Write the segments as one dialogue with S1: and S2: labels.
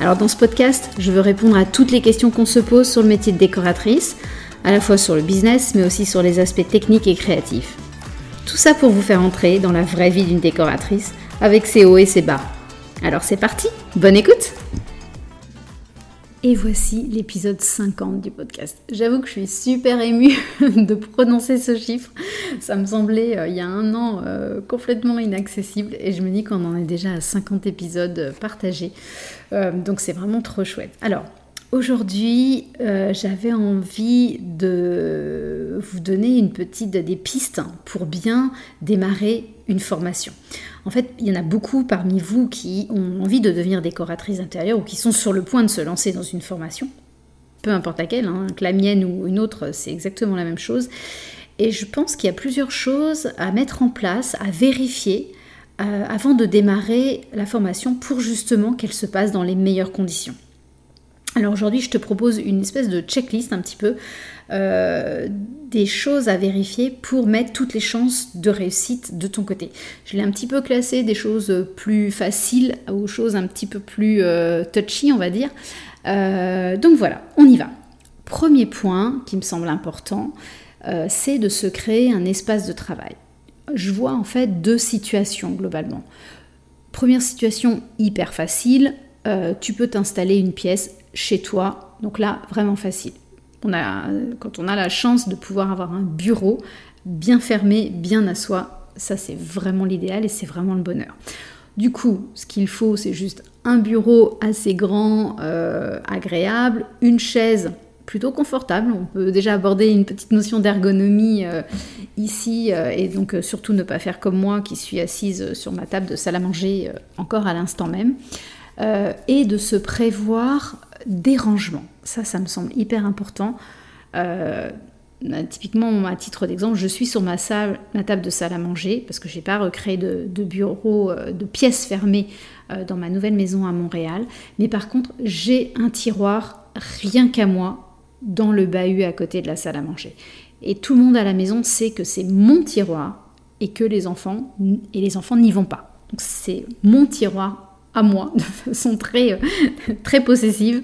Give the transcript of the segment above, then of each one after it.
S1: Alors dans ce podcast, je veux répondre à toutes les questions qu'on se pose sur le métier de décoratrice, à la fois sur le business, mais aussi sur les aspects techniques et créatifs. Tout ça pour vous faire entrer dans la vraie vie d'une décoratrice, avec ses hauts et ses bas. Alors c'est parti, bonne écoute et voici l'épisode 50 du podcast. J'avoue que je suis super émue de prononcer ce chiffre. Ça me semblait euh, il y a un an euh, complètement inaccessible et je me dis qu'on en est déjà à 50 épisodes partagés. Euh, donc c'est vraiment trop chouette. Alors, Aujourd'hui, j'avais envie de vous donner une petite des pistes pour bien démarrer formation. En fait, il y en a beaucoup parmi vous qui ont envie de devenir décoratrice intérieure ou qui sont sur le point de se lancer dans une formation, peu importe laquelle, hein, que la mienne ou une autre, c'est exactement la même chose. Et je pense qu'il y a plusieurs choses à mettre en place, à vérifier euh, avant de démarrer la formation pour justement qu'elle se passe dans les meilleures conditions. Alors aujourd'hui, je te propose une espèce de checklist un petit peu euh, des choses à vérifier pour mettre toutes les chances de réussite de ton côté. Je l'ai un petit peu classé des choses plus faciles aux choses un petit peu plus euh, touchy, on va dire. Euh, donc voilà, on y va. Premier point qui me semble important, c'est de se créer un espace de travail. Je vois en fait deux situations globalement. Première situation hyper facile, tu peux t'installer une pièce chez toi, donc là vraiment facile quand on a la chance de pouvoir avoir un bureau bien fermé, bien à soi, ça c'est vraiment l'idéal et c'est vraiment le bonheur. Du coup, ce qu'il faut, c'est juste un bureau assez grand, euh, agréable, une chaise plutôt confortable. On peut déjà aborder une petite notion d'ergonomie euh, ici euh, et donc surtout ne pas faire comme moi qui suis assise sur ma table de salle à manger encore à l'instant même. et de se prévoir des rangements. Ça, ça me semble hyper important. Euh, typiquement, à titre d'exemple, je suis sur ma table de salle à manger parce que je n'ai pas recréé de, bureau, euh, de pièces fermées euh, dans ma nouvelle maison à Montréal. Mais par contre, j'ai un tiroir rien qu'à moi dans le bahut à côté de la salle à manger. Et tout le monde à la maison sait que c'est mon tiroir et que les enfants et les enfants n'y vont pas. Donc c'est mon tiroir à moi de façon très très possessive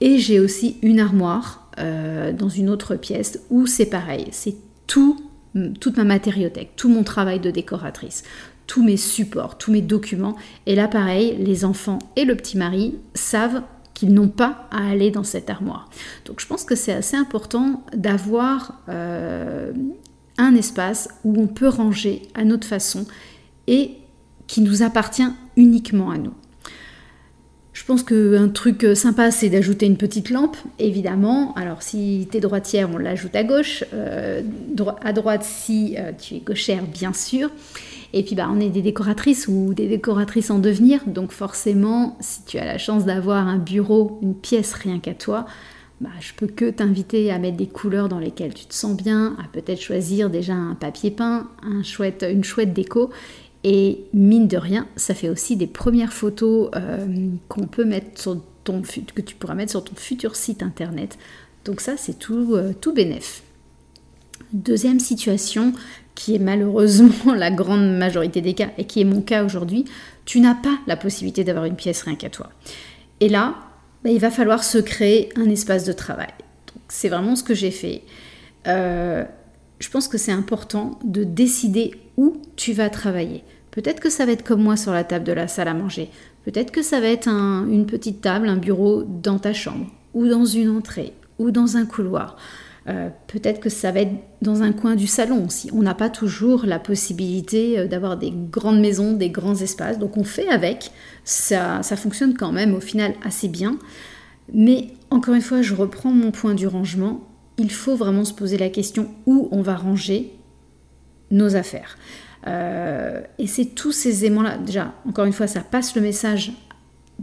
S1: et j'ai aussi une armoire euh, dans une autre pièce où c'est pareil, c'est tout, toute ma matériothèque, tout mon travail de décoratrice, tous mes supports, tous mes documents. Et là, pareil, les enfants et le petit mari savent qu'ils n'ont pas à aller dans cette armoire. Donc je pense que c'est assez important d'avoir euh, un espace où on peut ranger à notre façon et qui nous appartient uniquement à nous. Je pense qu'un truc sympa, c'est d'ajouter une petite lampe, évidemment. Alors, si tu es droitière, on l'ajoute à gauche. Euh, à droite, si euh, tu es gauchère, bien sûr. Et puis, bah, on est des décoratrices ou des décoratrices en devenir. Donc, forcément, si tu as la chance d'avoir un bureau, une pièce rien qu'à toi, bah, je peux que t'inviter à mettre des couleurs dans lesquelles tu te sens bien, à peut-être choisir déjà un papier peint, une chouette déco, et mine de rien, ça fait aussi des premières photos euh, qu'on peut mettre sur ton, que tu pourras mettre sur ton futur site internet. Donc ça, c'est tout, euh, tout bénef. Deuxième situation, qui est malheureusement la grande majorité des cas, et qui est mon cas aujourd'hui, tu n'as pas la possibilité d'avoir une pièce rien qu'à toi. Et là, bah, il va falloir se créer un espace de travail. C'est vraiment ce que j'ai fait. Euh, je pense que c'est important de décider tu vas travailler. Peut-être que ça va être comme moi sur la table de la salle à manger. Peut-être que ça va être une petite table, un bureau dans ta chambre, ou dans une entrée, ou dans un couloir. Euh, peut-être que ça va être dans un coin du salon aussi. On n'a pas toujours la possibilité euh, d'avoir des grandes maisons, des grands espaces. Donc on fait avec. Ça, ça fonctionne quand même au final assez bien. Mais encore une fois, je reprends mon point du rangement. Il faut vraiment se poser la question où on va ranger nos affaires. Euh, et c'est tous ces aimants-là, déjà, encore une fois, ça passe le message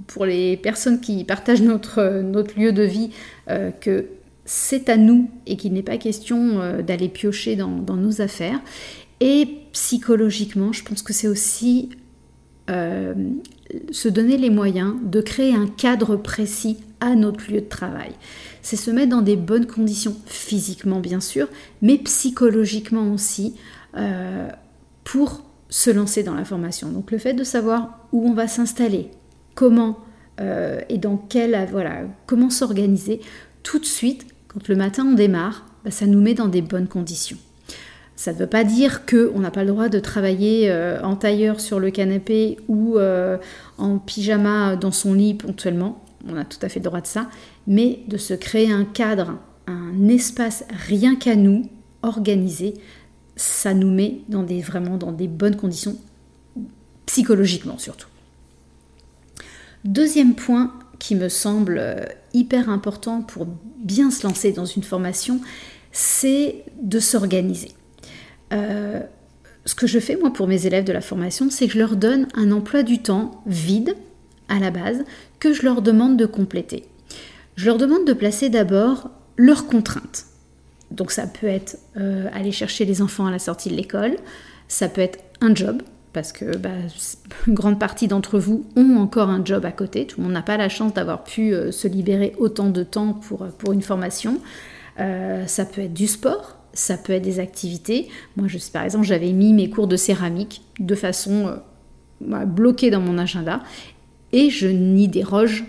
S1: pour les personnes qui partagent notre, lieu de vie euh, que c'est à nous et qu'il n'est pas question euh, d'aller piocher dans, nos affaires. Et psychologiquement, je pense que c'est aussi se donner les moyens de créer un cadre précis à notre lieu de travail. C'est se mettre dans des bonnes conditions, physiquement bien sûr, mais psychologiquement aussi, pour se lancer dans la formation. Donc le fait de savoir où on va s'installer, comment euh, et dans quel voilà comment s'organiser tout de suite quand le matin on démarre, bah, ça nous met dans des bonnes conditions. Ça ne veut pas dire qu'on n'a pas le droit de travailler euh, en tailleur sur le canapé ou euh, en pyjama dans son lit ponctuellement. On a tout à fait le droit de ça. Mais de se créer un cadre, un espace rien qu'à nous, organisé, ça nous met dans des, vraiment dans des bonnes conditions, psychologiquement surtout. Deuxième point qui me semble euh, hyper important pour bien se lancer dans une formation, c'est de s'organiser. Euh, ce que je fais moi pour mes élèves de la formation, c'est que je leur donne un emploi du temps vide à la base que je leur demande de compléter. Je leur demande de placer d'abord leurs contraintes. Donc ça peut être euh, aller chercher les enfants à la sortie de l'école, ça peut être un job, parce que bah, une grande partie d'entre vous ont encore un job à côté, tout le monde n'a pas la chance d'avoir pu euh, se libérer autant de temps pour, pour une formation. Euh, ça peut être du sport, ça peut être des activités. Moi, je, par exemple, j'avais mis mes cours de céramique de façon bah, bloquée dans mon agenda et je n'y déroge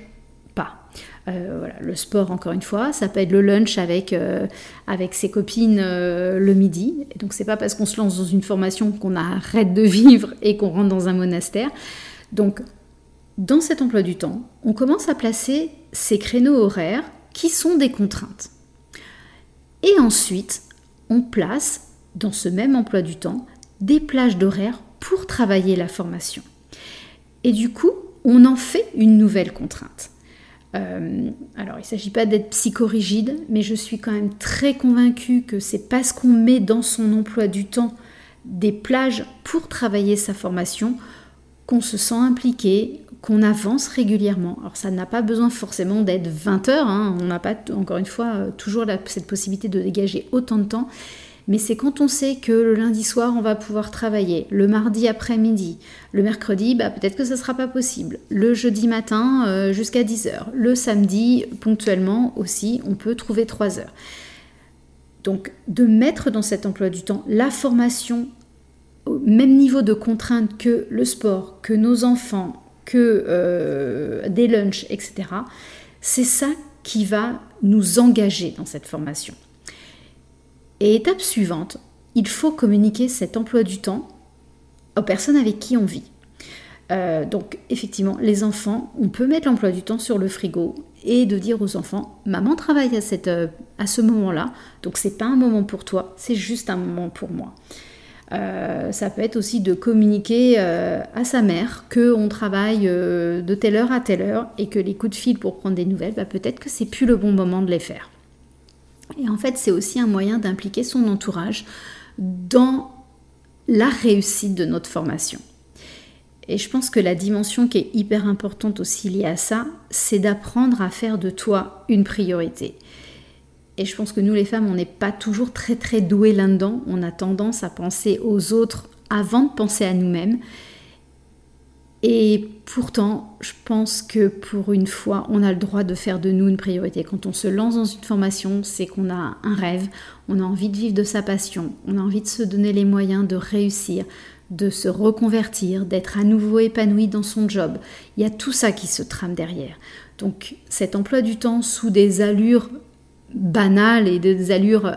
S1: euh, voilà, le sport, encore une fois, ça peut être le lunch avec, euh, avec ses copines euh, le midi. Et donc, c'est pas parce qu'on se lance dans une formation qu'on arrête de vivre et qu'on rentre dans un monastère. Donc, dans cet emploi du temps, on commence à placer ces créneaux horaires qui sont des contraintes. Et ensuite, on place dans ce même emploi du temps des plages d'horaires pour travailler la formation. Et du coup, on en fait une nouvelle contrainte. Euh, alors, il ne s'agit pas d'être psychorigide, mais je suis quand même très convaincue que c'est parce qu'on met dans son emploi du temps des plages pour travailler sa formation qu'on se sent impliqué, qu'on avance régulièrement. Alors ça n'a pas besoin forcément d'être 20 heures, hein. on n'a pas encore une fois euh, toujours cette possibilité de dégager autant de temps, mais c'est quand on sait que le lundi soir, on va pouvoir travailler, le mardi après-midi, le mercredi, bah, peut-être que ça ne sera pas possible, le jeudi matin euh, jusqu'à 10h, le samedi, ponctuellement aussi, on peut trouver 3 heures. Donc de mettre dans cet emploi du temps la formation au même niveau de contrainte que le sport, que nos enfants, que euh, des lunchs, etc., c'est ça qui va nous engager dans cette formation. Et étape suivante, il faut communiquer cet emploi du temps aux personnes avec qui on vit. Euh, donc effectivement, les enfants, on peut mettre l'emploi du temps sur le frigo et de dire aux enfants, maman travaille à, cette, euh, à ce moment-là, donc c'est pas un moment pour toi, c'est juste un moment pour moi. Euh, ça peut être aussi de communiquer à sa mère que on travaille de telle heure à telle heure et que les coups de fil pour prendre des nouvelles, bah, peut-être que c'est plus le bon moment de les faire. Et en fait, c'est aussi un moyen d'impliquer son entourage dans la réussite de notre formation. Et je pense que la dimension qui est hyper importante aussi liée à ça, c'est d'apprendre à faire de toi une priorité. Et je pense que nous les femmes, on n'est pas toujours très très douées là-dedans. On a tendance à penser aux autres avant de penser à nous-mêmes. Et pourtant, je pense que pour une fois, on a le droit de faire de nous une priorité. Quand on se lance dans une formation, c'est qu'on a un rêve, on a envie de vivre de sa passion, on a envie de se donner les moyens de réussir, de se reconvertir, d'être à nouveau épanoui dans son job. Il y a tout ça qui se trame derrière. Donc cet emploi du temps sous des allures banales et des allures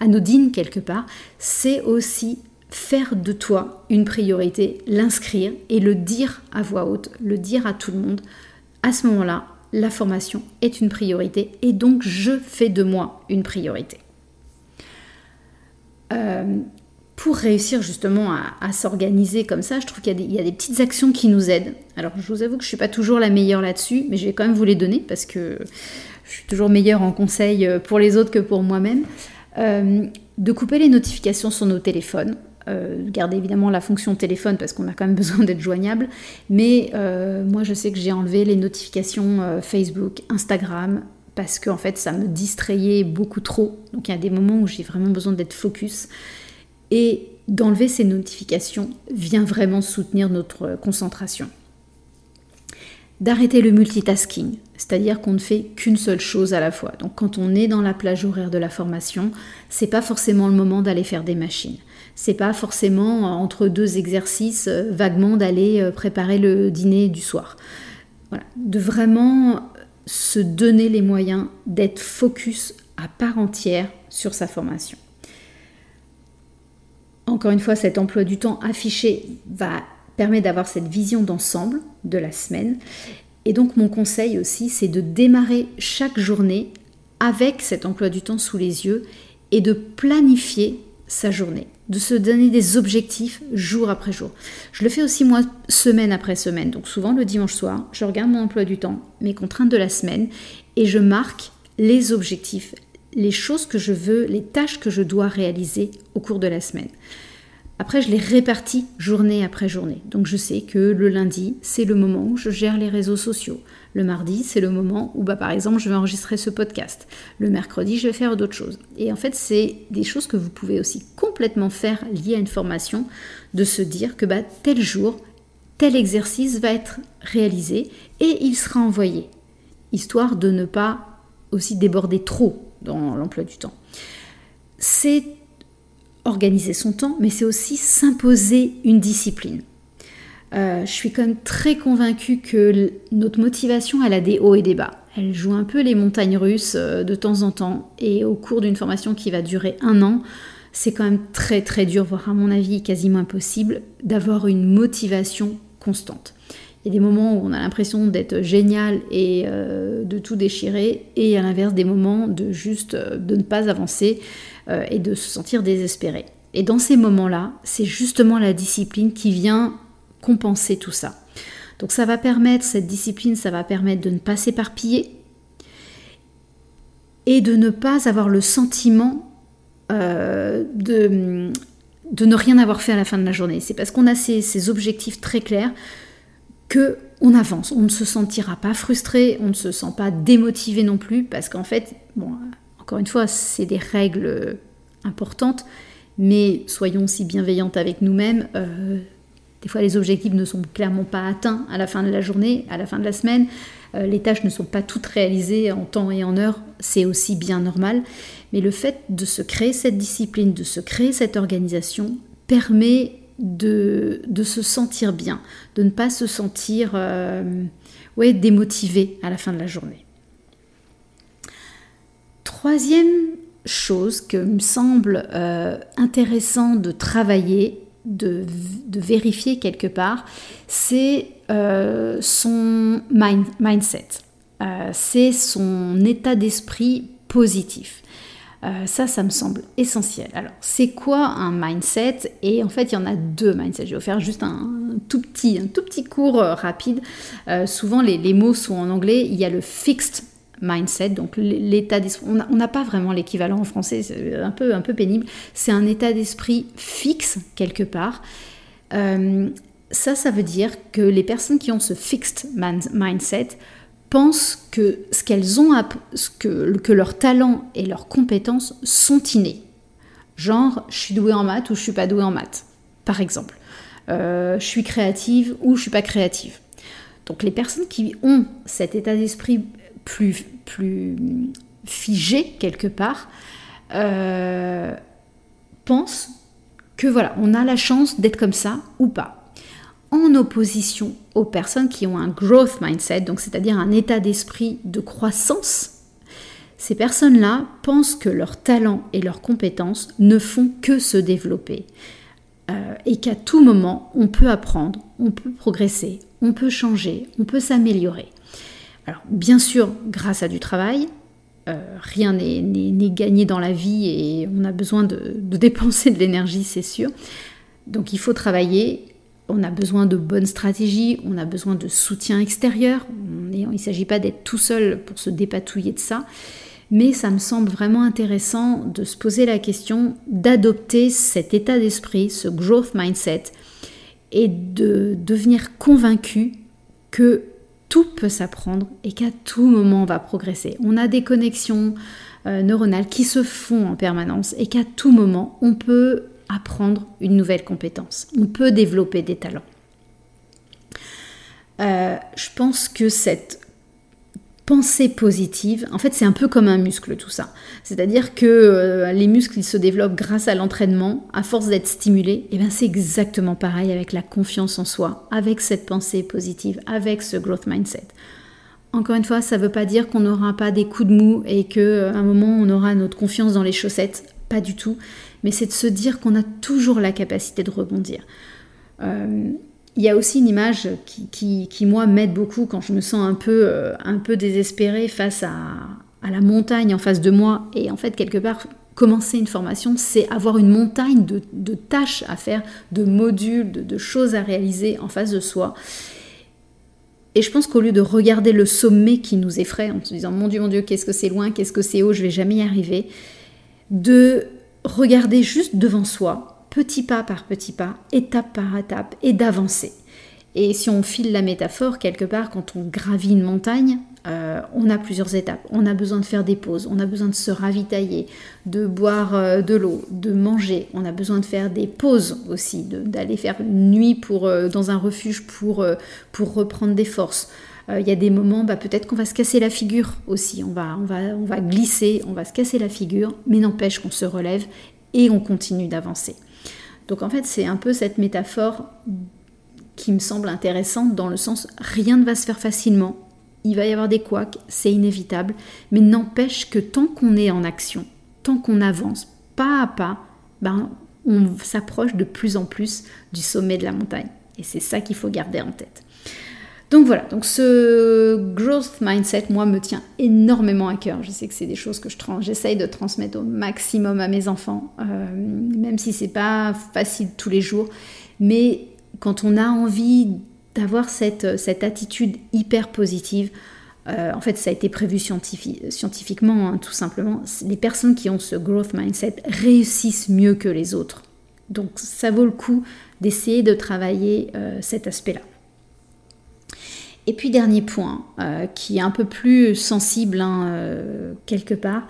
S1: anodines quelque part, c'est aussi faire de toi une priorité, l'inscrire et le dire à voix haute, le dire à tout le monde. À ce moment-là, la formation est une priorité et donc je fais de moi une priorité. Euh, pour réussir justement à, s'organiser comme ça, je trouve qu'il y, a des petites actions qui nous aident. Alors je vous avoue que je ne suis pas toujours la meilleure là-dessus, mais je vais quand même vous les donner parce que je suis toujours meilleure en conseil pour les autres que pour moi-même. Euh, de couper les notifications sur nos téléphones. Garder évidemment la fonction téléphone parce qu'on a quand même besoin d'être joignable. Mais moi, je sais que j'ai enlevé les notifications Facebook, Instagram, parce que en fait, ça me distrayait beaucoup trop. Donc il y a des moments où j'ai vraiment besoin d'être focus. Et d'enlever ces notifications vient vraiment soutenir notre concentration d'arrêter le multitasking, c'est-à-dire qu'on ne fait qu'une seule chose à la fois. Donc quand on est dans la plage horaire de la formation, c'est pas forcément le moment d'aller faire des machines. C'est pas forcément euh, entre deux exercices euh, vaguement d'aller euh, préparer le dîner du soir. Voilà, de vraiment se donner les moyens d'être focus à part entière sur sa formation. Encore une fois, cet emploi du temps affiché va permet d'avoir cette vision d'ensemble de la semaine. Et donc mon conseil aussi, c'est de démarrer chaque journée avec cet emploi du temps sous les yeux et de planifier sa journée, de se donner des objectifs jour après jour. Je le fais aussi moi semaine après semaine, donc souvent le dimanche soir, je regarde mon emploi du temps, mes contraintes de la semaine, et je marque les objectifs, les choses que je veux, les tâches que je dois réaliser au cours de la semaine. Après, je les répartis journée après journée. Donc je sais que le lundi, c'est le moment où je gère les réseaux sociaux. Le mardi, c'est le moment où, bah, par exemple, je vais enregistrer ce podcast. Le mercredi, je vais faire d'autres choses. Et en fait, c'est des choses que vous pouvez aussi complètement faire liées à une formation, de se dire que bah, tel jour, tel exercice va être réalisé et il sera envoyé, histoire de ne pas aussi déborder trop dans l'emploi du temps. C'est organiser son temps, mais c'est aussi s'imposer une discipline. Euh, je suis quand même très convaincue que notre motivation, elle a des hauts et des bas. Elle joue un peu les montagnes russes euh, de temps en temps. Et au cours d'une formation qui va durer un an, c'est quand même très très dur, voire à mon avis quasiment impossible, d'avoir une motivation constante. Il y a des moments où on a l'impression d'être génial et euh, de tout déchirer, et à l'inverse des moments de juste de ne pas avancer euh, et de se sentir désespéré. Et dans ces moments-là, c'est justement la discipline qui vient compenser tout ça. Donc ça va permettre, cette discipline, ça va permettre de ne pas s'éparpiller et de ne pas avoir le sentiment euh, de, ne rien avoir fait à la fin de la journée. C'est parce qu'on a ces, objectifs très clairs que on avance. On ne se sentira pas frustré, on ne se sent pas démotivé non plus, parce qu'en fait, encore une fois, c'est des règles importantes, mais soyons si bienveillantes avec nous-mêmes. Euh, des fois, les objectifs ne sont clairement pas atteints à la fin de la journée, à la fin de la semaine. Euh, les tâches ne sont pas toutes réalisées en temps et en heure. C'est aussi bien normal. Mais le fait de se créer cette discipline, de se créer cette organisation, permet de, se sentir bien, de ne pas se sentir euh, ouais, démotivé à la fin de la journée. Troisième chose que me semble euh, intéressant de travailler, de, vérifier quelque part, c'est euh, son mindset. Euh, c'est son état d'esprit positif. ça, ça me semble essentiel. Alors, c'est quoi un mindset? Et en fait, il y en a deux mindsets. Je vais vous faire juste un, tout petit, un tout petit cours rapide. souvent, les, les, mots sont en anglais. Il y a le fixed mindset, donc l'état d'esprit. On n'a pas vraiment l'équivalent en français, c'est un peu, un peu pénible. C'est un état d'esprit fixe quelque part. Euh, ça, ça veut dire que les personnes qui ont ce fixed mindset pensent que ce qu'elles ont, que, que leurs talents et leurs compétences sont innés. Genre, je suis douée en maths ou je suis pas douée en maths, par exemple. Euh, je suis créative ou je suis pas créative. Donc les personnes qui ont cet état d'esprit plus, figé quelque part, euh, pense que voilà, on a la chance d'être comme ça ou pas. En opposition aux personnes qui ont un growth mindset, donc c'est-à-dire un état d'esprit de croissance, ces personnes-là pensent que leurs talents et leurs compétences ne font que se développer euh, et qu'à tout moment, on peut apprendre, on peut progresser, on peut changer, on peut s'améliorer. Alors bien sûr, grâce à du travail, euh, rien n'est gagné dans la vie et on a besoin de, dépenser de l'énergie, c'est sûr. Donc il faut travailler, on a besoin de bonnes stratégies, on a besoin de soutien extérieur. il ne s'agit pas d'être tout seul pour se dépatouiller de ça. mais ça me semble vraiment intéressant de se poser la question d'adopter cet état d'esprit, ce growth mindset, et de devenir convaincu que tout peut s'apprendre et qu'à tout moment on va progresser. On a des connexions euh, neuronales qui se font en permanence et qu'à tout moment on peut apprendre une nouvelle compétence, on peut développer des talents. Euh, je pense que cette pensée positive, en fait c'est un peu comme un muscle tout ça. C'est-à-dire que euh, les muscles se développent grâce à l'entraînement, à force d'être stimulés, et bien c'est exactement pareil avec la confiance en soi, avec cette pensée positive, avec ce growth mindset. Encore une fois, ça ne veut pas dire qu'on n'aura pas des coups de mou et qu'à euh, un moment on aura notre confiance dans les chaussettes, pas du tout, mais c'est de se dire qu'on a toujours la capacité de rebondir. Euh, il y a aussi une image qui, qui, moi, m'aide beaucoup quand je me sens un peu, euh, un peu désespérée face à, à, la montagne en face de moi. Et en fait, quelque part, commencer une formation, c'est avoir une montagne de, de, tâches à faire, de modules, de, de, choses à réaliser en face de soi. Et je pense qu'au lieu de regarder le sommet qui nous effraie en se disant mon Dieu, mon Dieu, qu'est-ce que c'est loin, qu'est-ce que c'est haut, je vais jamais y arriver, de regarder juste devant soi, petit pas par petit pas, étape par étape, et d'avancer. Et si on file la métaphore, quelque part, quand on gravit une montagne, euh, on a plusieurs étapes. On a besoin de faire des pauses, on a besoin de se ravitailler, de boire euh, de l'eau, de manger. On a besoin de faire des pauses aussi, d'aller faire une nuit euh, dans un refuge pour, pour reprendre des forces. Il y a des moments, bah, peut-être qu'on va se casser la figure aussi. On va, on, va, on va glisser, on va se casser la figure, mais n'empêche qu'on se relève et on continue d'avancer. Donc en fait, c'est un peu cette métaphore qui me semble intéressante dans le sens rien ne va se faire facilement, il va y avoir des couacs, c'est inévitable, mais n'empêche que tant qu'on est en action, tant qu'on avance pas à pas, ben, on s'approche de plus en plus du sommet de la montagne. Et c'est ça qu'il faut garder en tête. Donc voilà, donc ce growth mindset, moi, me tient énormément à cœur. Je sais que c'est des choses que j'essaye de transmettre au maximum à mes enfants, euh, même si c'est pas facile tous les jours. Mais quand on a envie d'avoir cette, cette attitude hyper positive, euh, en fait, ça a été prévu scientifiquement, hein, tout simplement. Les personnes qui ont ce growth mindset réussissent mieux que les autres. Donc, ça vaut le coup d'essayer de travailler euh, cet aspect-là. Et puis dernier point, euh, qui est un peu plus sensible hein, euh, quelque part,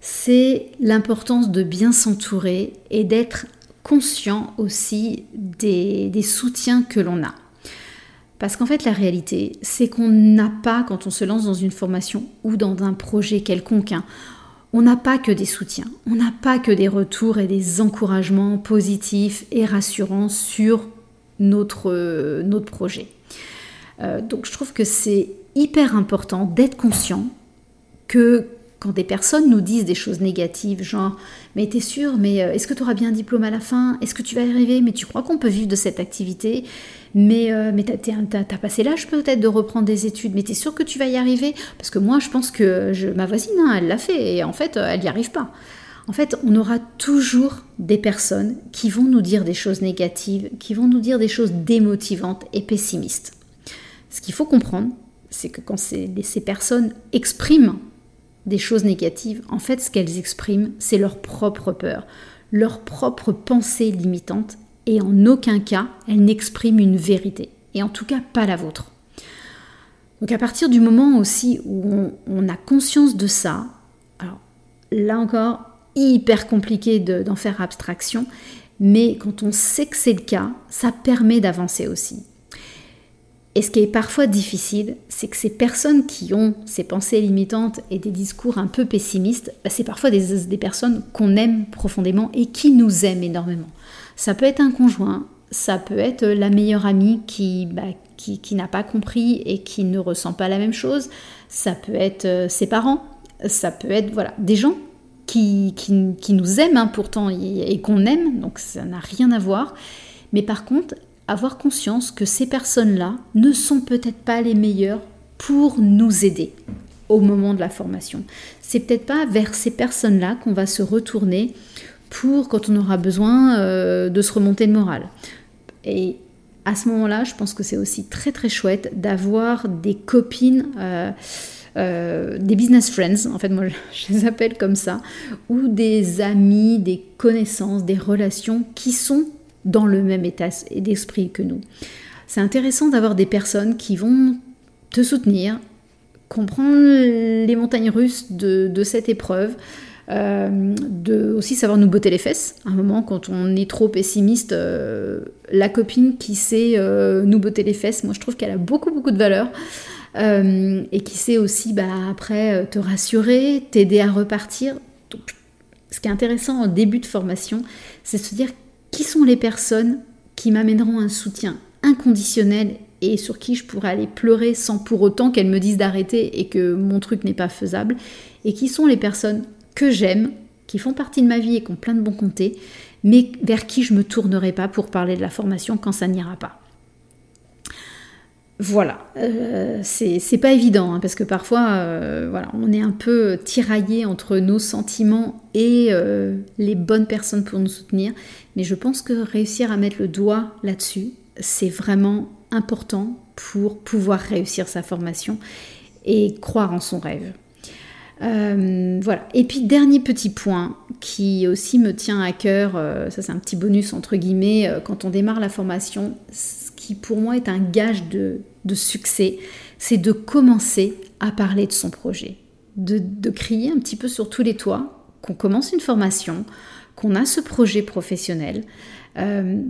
S1: c'est l'importance de bien s'entourer et d'être conscient aussi des, soutiens que l'on a. Parce qu'en fait, la réalité, c'est qu'on n'a pas, quand on se lance dans une formation ou dans un projet quelconque, hein, on n'a pas que des soutiens, on n'a pas que des retours et des encouragements positifs et rassurants sur notre, notre projet. Euh, donc je trouve que c'est hyper important d'être conscient que quand des personnes nous disent des choses négatives, genre mais t'es sûr, mais euh, est-ce que tu auras bien un diplôme à la fin? Est-ce que tu vas y arriver? Mais tu crois qu'on peut vivre de cette activité? Mais, euh, mais t'as, passé l'âge peut-être de reprendre des études, mais t'es sûr que tu vas y arriver? Parce que moi je pense que ma voisine, hein, elle l'a fait et en fait elle n'y arrive pas. En fait, on aura toujours des personnes qui vont nous dire des choses négatives, qui vont nous dire des choses démotivantes et pessimistes. Ce qu'il faut comprendre, c'est que quand ces, personnes expriment des choses négatives, en fait, ce qu'elles expriment, c'est leur propre peur, leur propre pensée limitante, et en aucun cas, elles n'expriment une vérité, et en tout cas pas la vôtre. Donc à partir du moment aussi où on, a conscience de ça, alors là encore, hyper compliqué d'en faire abstraction, mais quand on sait que c'est le cas, ça permet d'avancer aussi. Et ce qui est parfois difficile, c'est que ces personnes qui ont ces pensées limitantes et des discours un peu pessimistes, bah, c'est parfois des, personnes qu'on aime profondément et qui nous aiment énormément. Ça peut être un conjoint, ça peut être la meilleure amie qui, bah, qui, n'a pas compris et qui ne ressent pas la même chose, ça peut être euh, ses parents, ça peut être voilà, des gens qui, qui, nous aiment hein, pourtant et, et qu'on aime, donc ça n'a rien à voir. Mais par contre, avoir conscience que ces personnes-là ne sont peut-être pas les meilleures pour nous aider au moment de la formation. C'est peut-être pas vers ces personnes-là qu'on va se retourner pour quand on aura besoin euh, de se remonter le moral. Et à ce moment-là, je pense que c'est aussi très très chouette d'avoir des copines, euh, des business friends, en fait moi je les appelle comme ça, ou des amis, des connaissances, des relations qui sont dans le même état d'esprit que nous. C'est intéressant d'avoir des personnes qui vont te soutenir, comprendre les montagnes russes de, cette épreuve, euh, de aussi savoir nous botter les fesses. À un moment, quand on est trop pessimiste, euh, la copine qui sait euh, nous botter les fesses, moi je trouve qu'elle a beaucoup beaucoup de valeur. et qui sait aussi bah, après te rassurer, t'aider à repartir. Ce qui est intéressant en début de formation, c'est de se dire qui sont les personnes qui m'amèneront un soutien inconditionnel et sur qui je pourrais aller pleurer sans pour autant qu'elles me disent d'arrêter et que mon truc n'est pas faisable, et qui sont les personnes que j'aime, qui font partie de ma vie et qui ont plein de bons côtés, mais vers qui je me tournerai pas pour parler de la formation quand ça n'ira pas. Voilà, euh, c'est pas évident hein, parce que parfois euh, on est un peu tiraillé entre nos sentiments et euh, les bonnes personnes pour nous soutenir, mais je pense que réussir à mettre le doigt là-dessus, c'est vraiment important pour pouvoir réussir sa formation et croire en son rêve. voilà. Et puis dernier petit point qui aussi me tient à cœur, ça c'est un petit bonus entre guillemets, quand on démarre la formation, qui pour moi est un gage de, succès, c'est de commencer à parler de son projet, de, crier un petit peu sur tous les toits qu'on commence une formation, qu'on a ce projet professionnel. Euh,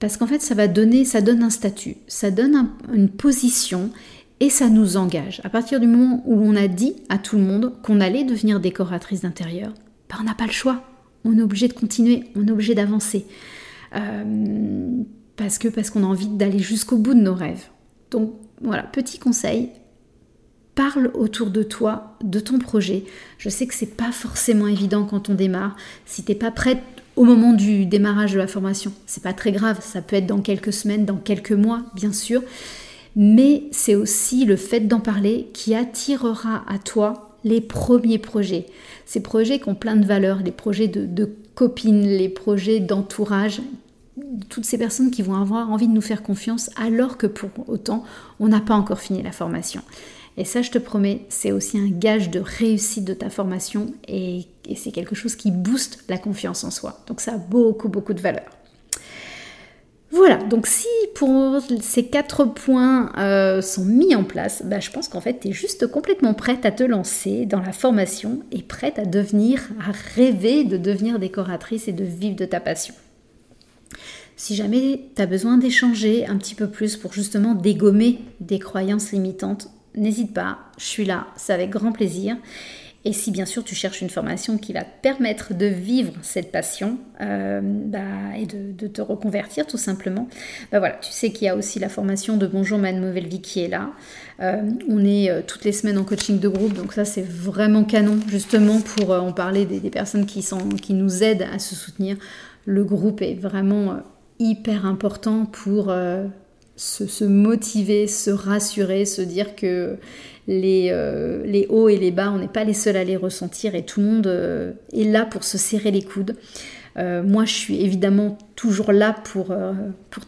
S1: parce qu'en fait, ça va donner, ça donne un statut, ça donne une position et ça nous engage. À partir du moment où on a dit à tout le monde qu'on allait devenir décoratrice d'intérieur, ben on n'a pas le choix. On est obligé de continuer, on est obligé d'avancer. Euh, parce que parce qu'on a envie d'aller jusqu'au bout de nos rêves. Donc voilà, petit conseil, parle autour de toi, de ton projet. Je sais que c'est pas forcément évident quand on démarre. Si t'es pas prête au moment du démarrage de la formation, c'est pas très grave. Ça peut être dans quelques semaines, dans quelques mois, bien sûr. Mais c'est aussi le fait d'en parler qui attirera à toi les premiers projets. Ces projets qui ont plein de valeurs, les projets de, de copines, les projets d'entourage toutes ces personnes qui vont avoir envie de nous faire confiance alors que pour autant on n'a pas encore fini la formation. Et ça, je te promets, c'est aussi un gage de réussite de ta formation et, c'est quelque chose qui booste la confiance en soi. Donc ça a beaucoup, beaucoup de valeur. Voilà, donc si pour ces quatre points euh, sont mis en place, bah, je pense qu'en fait tu es juste complètement prête à te lancer dans la formation et prête à devenir, à rêver de devenir décoratrice et de vivre de ta passion. Si jamais tu as besoin d'échanger un petit peu plus pour justement dégommer des croyances limitantes, n'hésite pas, je suis là, c'est avec grand plaisir. Et si bien sûr tu cherches une formation qui va te permettre de vivre cette passion euh, bah, et de, te reconvertir tout simplement, bah voilà, tu sais qu'il y a aussi la formation de Bonjour ma nouvelle vie qui est là. Euh, on est euh, toutes les semaines en coaching de groupe, donc ça c'est vraiment canon justement pour en parler des, des, personnes qui, sont, qui nous aident à se soutenir. Le groupe est vraiment hyper important pour euh, se, motiver, se rassurer, se dire que les, euh, les hauts et les bas, on n'est pas les seuls à les ressentir et tout le monde euh, est là pour se serrer les coudes. moi, je suis évidemment toujours là pour,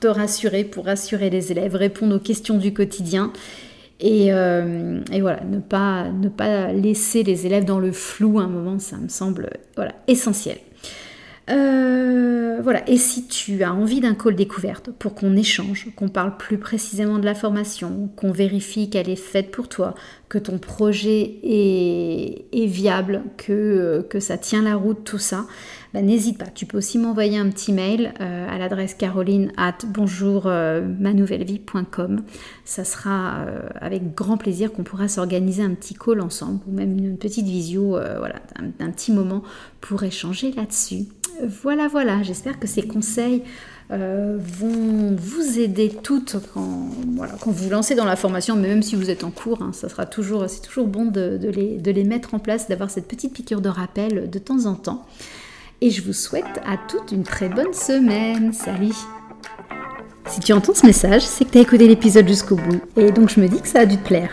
S1: te rassurer, pour rassurer les élèves, répondre aux questions du quotidien. Et, voilà, ne pas, laisser les élèves dans le flou à un moment, ça me semble essentiel. Euh, voilà, et si tu as envie d'un call découverte pour qu'on échange, qu'on parle plus précisément de la formation, qu'on vérifie qu'elle est faite pour toi, que ton projet est, viable, que, que, ça tient la route, tout ça, bah, n'hésite pas. Tu peux aussi m'envoyer un petit mail euh, à l'adresse caroline at bonjourmanouvellevie.com. Ça sera euh, avec grand plaisir qu'on pourra s'organiser un petit call ensemble ou même une petite visio, voilà, un petit moment pour échanger là-dessus. Voilà, voilà, j'espère que ces conseils euh, vont vous aider toutes quand, quand vous lancez dans la formation, mais même si vous êtes en cours, hein, ça sera toujours, c'est toujours bon de, les, mettre en place, d'avoir cette petite piqûre de rappel de temps en temps. Et je vous souhaite à toutes une très bonne semaine. Salut Si tu entends ce message, c'est que tu as écouté l'épisode jusqu'au bout, et donc je me dis que ça a dû te plaire.